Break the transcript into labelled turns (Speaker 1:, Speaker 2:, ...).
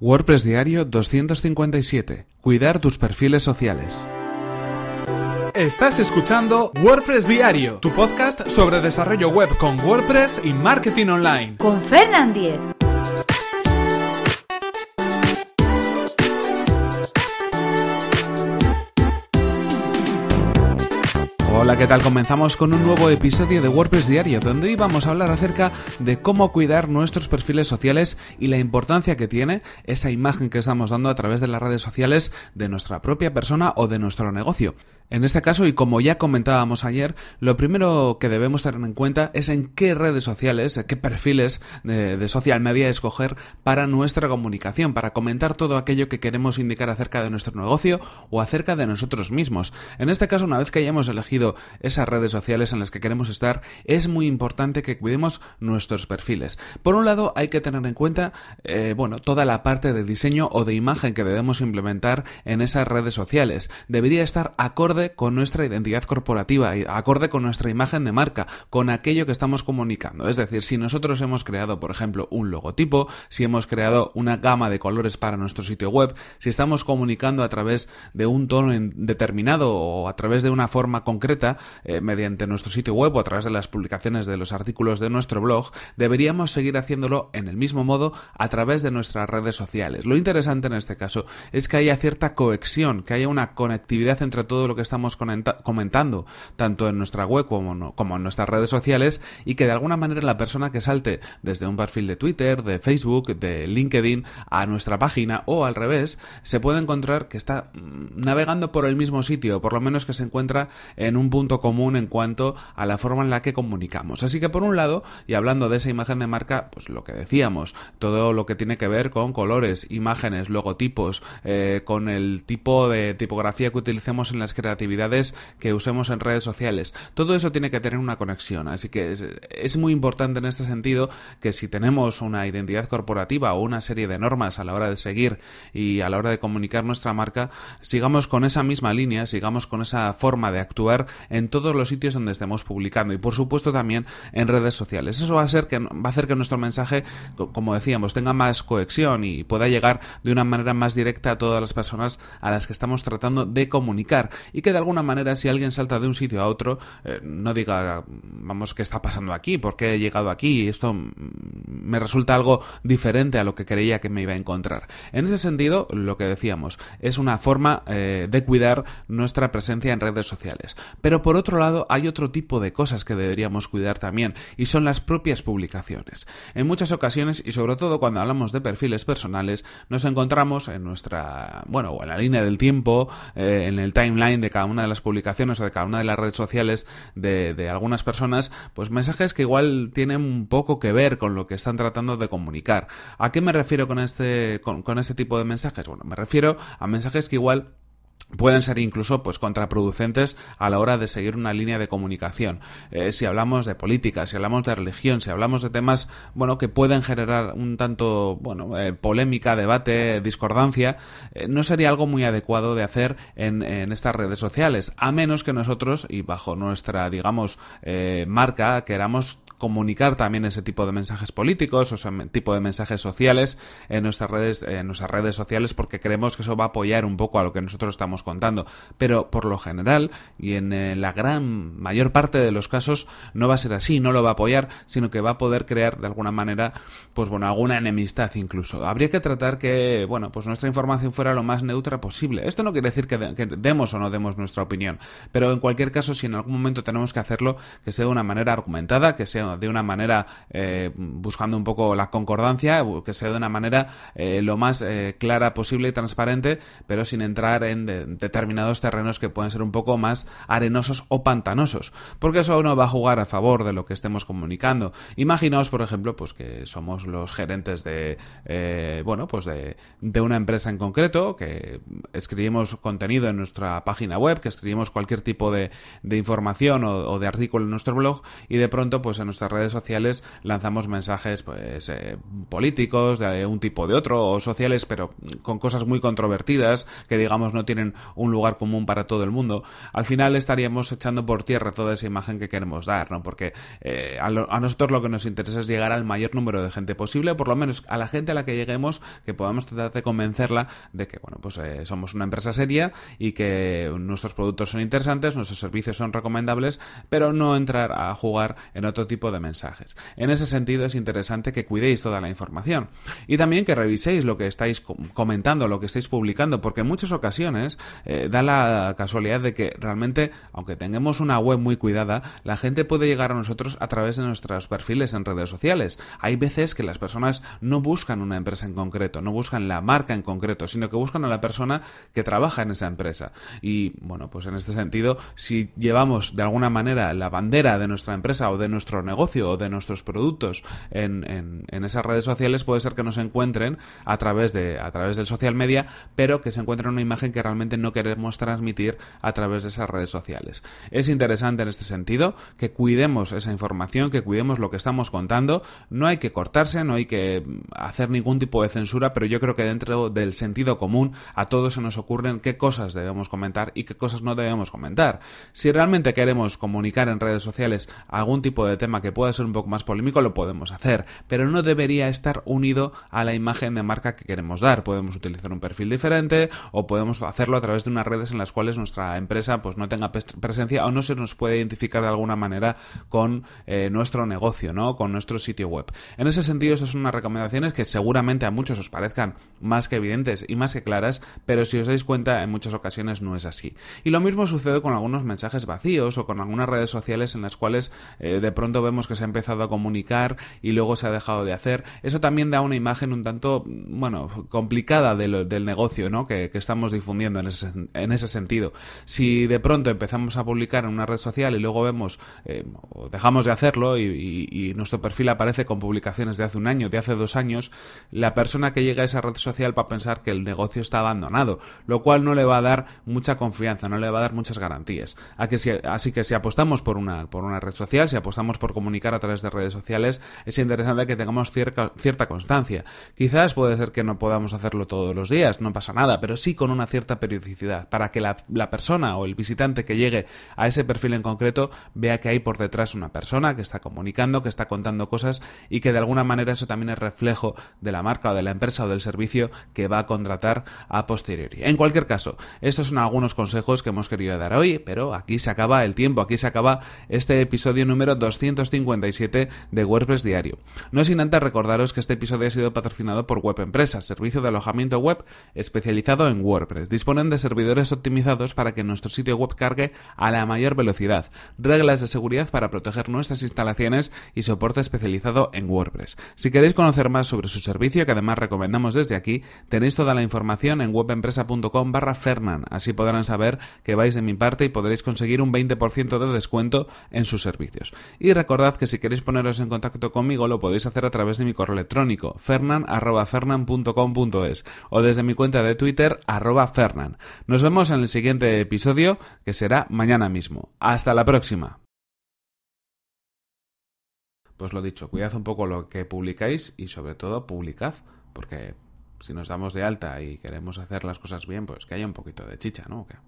Speaker 1: WordPress Diario 257. Cuidar tus perfiles sociales.
Speaker 2: Estás escuchando WordPress Diario, tu podcast sobre desarrollo web con WordPress y marketing online.
Speaker 3: Con Fernand Diez.
Speaker 1: Hola, ¿qué tal? Comenzamos con un nuevo episodio de WordPress Diario, donde hoy vamos a hablar acerca de cómo cuidar nuestros perfiles sociales y la importancia que tiene esa imagen que estamos dando a través de las redes sociales de nuestra propia persona o de nuestro negocio. En este caso, y como ya comentábamos ayer, lo primero que debemos tener en cuenta es en qué redes sociales, qué perfiles de, social media escoger para nuestra comunicación, para comentar todo aquello que queremos indicar acerca de nuestro negocio o acerca de nosotros mismos. En este caso, una vez que hayamos elegido esas redes sociales en las que queremos estar, es muy importante que cuidemos nuestros perfiles. Por un lado, hay que tener en cuenta, eh, bueno, toda la parte de diseño o de imagen que debemos implementar en esas redes sociales. Debería estar acorde con nuestra identidad corporativa, acorde con nuestra imagen de marca, con aquello que estamos comunicando. Es decir, si nosotros hemos creado, por ejemplo, un logotipo, si hemos creado una gama de colores para nuestro sitio web, si estamos comunicando a través de un tono determinado o a través de una forma concreta eh, mediante nuestro sitio web o a través de las publicaciones de los artículos de nuestro blog, deberíamos seguir haciéndolo en el mismo modo a través de nuestras redes sociales. Lo interesante en este caso es que haya cierta cohesión, que haya una conectividad entre todo lo que estamos comentando, tanto en nuestra web como, como en nuestras redes sociales, y que de alguna manera la persona que salte desde un perfil de Twitter, de Facebook, de LinkedIn a nuestra página o al revés, se puede encontrar que está mm, navegando por el mismo sitio, por lo menos que se encuentra en un punto común en cuanto a la forma en la que comunicamos. Así que por un lado, y hablando de esa imagen de marca, pues lo que decíamos, todo lo que tiene que ver con colores, imágenes, logotipos, eh, con el tipo de tipografía que utilicemos en las creaciones actividades que usemos en redes sociales. Todo eso tiene que tener una conexión, así que es, muy importante en este sentido que si tenemos una identidad corporativa o una serie de normas a la hora de seguir y a la hora de comunicar nuestra marca, sigamos con esa misma línea, sigamos con esa forma de actuar en todos los sitios donde estemos publicando y por supuesto también en redes sociales. Eso va a, ser que, va a hacer que nuestro mensaje, como decíamos, tenga más cohesión y pueda llegar de una manera más directa a todas las personas a las que estamos tratando de comunicar y que de alguna manera si alguien salta de un sitio a otro eh, no diga, vamos, ¿qué está pasando aquí? ¿Por qué he llegado aquí? Esto me resulta algo diferente a lo que creía que me iba a encontrar. En ese sentido, lo que decíamos, es una forma eh, de cuidar nuestra presencia en redes sociales. Pero por otro lado, hay otro tipo de cosas que deberíamos cuidar también, y son las propias publicaciones. En muchas ocasiones, y sobre todo cuando hablamos de perfiles personales, nos encontramos en nuestra, bueno, en la línea del tiempo, eh, en el timeline de cada una de las publicaciones o de cada una de las redes sociales de, algunas personas, pues mensajes que igual tienen un poco que ver con lo que están tratando de comunicar. ¿A qué me refiero con este, con este tipo de mensajes? Bueno, me refiero a mensajes que igual pueden ser incluso pues contraproducentes a la hora de seguir una línea de comunicación. Eh, si hablamos de política, si hablamos de religión, si hablamos de temas bueno que pueden generar un tanto bueno eh, polémica, debate, discordancia, eh, no sería algo muy adecuado de hacer en, en, estas redes sociales, a menos que nosotros y bajo nuestra digamos marca queramos comunicar también ese tipo de mensajes políticos o ese tipo de mensajes sociales en nuestras redes, en nuestras redes sociales porque creemos que eso va a apoyar un poco a lo que nosotros estamos contando. Pero por lo general y en eh, la gran mayor parte de los casos no va a ser así, no lo va a apoyar, sino que va a poder crear de alguna manera, pues bueno, alguna enemistad incluso. Habría que tratar que, bueno, pues nuestra información fuera lo más neutra posible. Esto no quiere decir que, que demos o no demos nuestra opinión, pero en cualquier caso, si en algún momento tenemos que hacerlo, que sea de una manera argumentada, que sea de una manera eh, buscando un poco la concordancia, que sea de una manera eh, lo más eh, clara posible y transparente, pero sin entrar en determinados terrenos que pueden ser un poco más arenosos o pantanosos, porque eso no va a jugar a favor de lo que estemos comunicando. Imaginaos, por ejemplo, pues que somos los gerentes de, bueno, pues de, de una empresa en concreto, que escribimos contenido en nuestra página web, que escribimos cualquier tipo de, de información o, o de artículo en nuestro blog y de pronto, pues en nuestra nuestras redes sociales lanzamos mensajes pues eh, políticos de un tipo o de otro o sociales pero con cosas muy controvertidas que digamos no tienen un lugar común para todo el mundo. Al final estaríamos echando por tierra toda esa imagen que queremos dar no porque eh, a, nosotros lo que nos interesa es llegar al mayor número de gente posible por lo menos a la gente a la que lleguemos que podamos tratar de convencerla de que bueno pues eh, somos una empresa seria y que nuestros productos son interesantes nuestros servicios son recomendables pero no entrar a jugar en otro tipo de mensajes en ese sentido es interesante que cuidéis toda la información y también que reviséis lo que estáis comentando, lo que estáis publicando, porque en muchas ocasiones eh, da la casualidad de que realmente, aunque tengamos una web muy cuidada, la gente puede llegar a nosotros a través de nuestros perfiles en redes sociales. Hay veces que las personas no buscan una empresa en concreto, no buscan la marca en concreto, sino que buscan a la persona que trabaja en esa empresa. Y bueno, pues en este sentido, si llevamos de alguna manera la bandera de nuestra empresa o de nuestro negocio o de nuestros productos en, en, en esas redes sociales, puede ser que nos encuentren a través de a través del social media, pero que se encuentren una imagen que realmente no queremos transmitir a través de esas redes sociales. Es interesante en este sentido que cuidemos esa información, que cuidemos lo que estamos contando. No hay que cortarse, no hay que hacer ningún tipo de censura, pero yo creo que dentro del sentido común a todos se nos ocurren qué cosas debemos comentar y qué cosas no debemos comentar. Si realmente queremos comunicar en redes sociales algún tipo de tema que pueda ser un poco más polémico, lo podemos hacer, pero no debería estar unido a la imagen de marca que queremos dar. Podemos utilizar un perfil diferente o podemos hacerlo a través de unas redes en las cuales nuestra empresa pues no tenga presencia o no se nos puede identificar de alguna manera con eh, nuestro negocio, ¿no? Con nuestro sitio web. En ese sentido, estas son unas recomendaciones que seguramente a muchos os parezcan más que evidentes y más que claras, pero si os dais cuenta, en muchas ocasiones no es así. Y lo mismo sucede con algunos mensajes vacíos o con algunas redes sociales en las cuales eh, de pronto vemos que se ha empezado a comunicar y luego se ha dejado de hacer. Eso también da una imagen un tanto, bueno, complicada del negocio ¿no? que, estamos difundiendo en ese, en ese sentido. Si de pronto empezamos a publicar en una red social y luego vemos eh, o dejamos de hacerlo y, nuestro perfil aparece con publicaciones de hace un año, de hace dos años, la persona que llega a esa red social va a pensar que el negocio está abandonado, lo cual no le va a dar mucha confianza, no le va a dar muchas garantías. así que si apostamos por una, por una red social, si apostamos por comunicar a través de redes sociales, es interesante que tengamos cierta, constancia. Quizás puede ser que no podamos hacerlo todos los días, no pasa nada, pero sí con una cierta periodicidad, para que la, persona o el visitante que llegue a ese perfil en concreto vea que hay por detrás una persona que está comunicando, que está contando cosas y que de alguna manera eso también es reflejo de la marca o de la empresa o del servicio que va a contratar a posteriori. En cualquier caso, estos son algunos consejos que hemos querido dar hoy, pero aquí se acaba el tiempo, aquí se acaba este episodio número 257 de WordPress Diario. No sin antes recordaros que este episodio ha sido patrocinado por Web Empresas, servicio de alojamiento web especializado en WordPress. Disponen de servidores optimizados para que nuestro sitio web cargue a la mayor velocidad, reglas de seguridad para proteger nuestras instalaciones y soporte especializado en WordPress. Si queréis conocer más sobre su servicio, que además recomendamos desde aquí, tenéis toda la información en webempresa.com barra Fernan. Así podrán saber que vais de mi parte y podréis conseguir un 20% de descuento en sus servicios. Y recordad que si queréis poneros en contacto conmigo lo podéis hacer a través de mi correo electrónico fernan.fernan.com.es o desde mi cuenta de Twitter Fernan. Nos vemos en el siguiente episodio que será mañana mismo. Hasta la próxima. Pues lo dicho, cuidad un poco lo que publicáis y sobre todo publicad, porque si nos damos de alta y queremos hacer las cosas bien, pues que haya un poquito de chicha, ¿no?